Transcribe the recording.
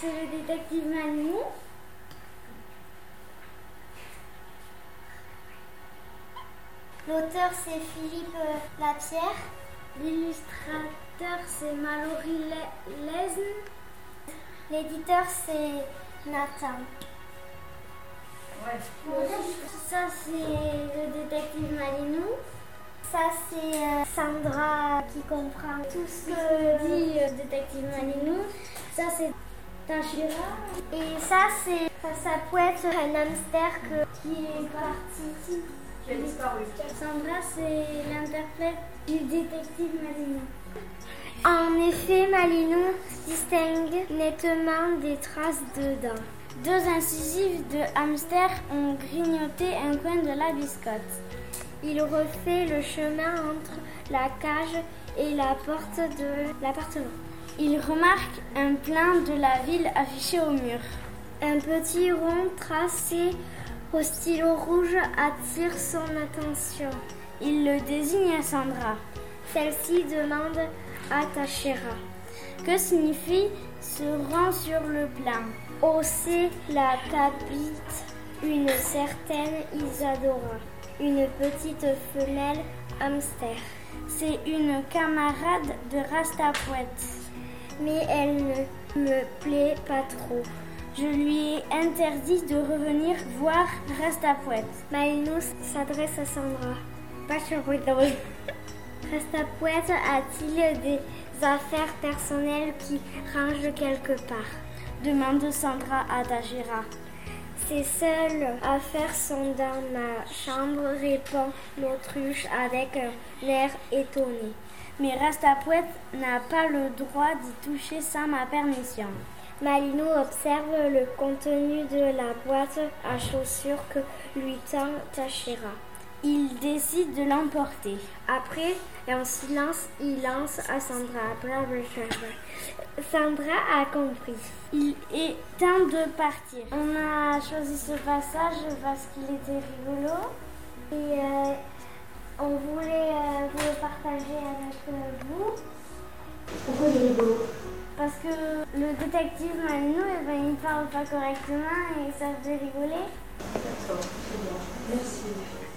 C'est le détective Malino. L'auteur, c'est Philippe euh, Lapierre. L'illustrateur, c'est Mallory Le- Lesne. L'éditeur, c'est Nathan. Ça, c'est le détective Malino. Ça, c'est euh, Sandra qui comprend tout ce que dit euh, détective Malino. Ça, c'est Tachira Et ça, c'est ça peut être un hamster que- qui est parti. Qui a disparu. Sandra, c'est l'interprète du détective Malino. En effet, Malino distingue nettement des traces de dents. Deux incisives de hamster ont grignoté un coin de la biscotte. Il refait le chemin entre la cage et la porte de l'appartement. Il remarque un plan de la ville affiché au mur. Un petit rond tracé au stylo rouge attire son attention. Il le désigne à Sandra. Celle-ci demande à Tachera. Que signifie ce rang sur le Au C, la qu'habite une certaine Isadora, une petite femelle hamster. C'est une camarade de Rastapouette. Mais elle ne me plaît pas trop. Je lui ai interdit de revenir voir Rastapouette. Malino s'adresse à Sandra. Rastapouette a-t-il des affaires personnelles qui rangent quelque part Demande Sandra à Tachira. Ses seules affaires sont dans ma chambre, répond l'autruche avec un air étonné. Mais Rastapouette n'a pas le droit d'y toucher sans ma permission. Malino observe le contenu de la boîte à chaussures que lui tend Tachira. Il décide de l'emporter. Après, en silence, il lance à Sandra. Bravo, Sandra. Sandra a compris. Il est temps de partir. On a choisi ce passage parce qu'il était rigolo. Et euh, on voulait euh, vous le partager avec euh, vous. Pourquoi il est rigolo? Parce que le détective Malino, eh ben, il parle pas correctement et ça faisait rigoler. D'accord, c'est bien. Merci.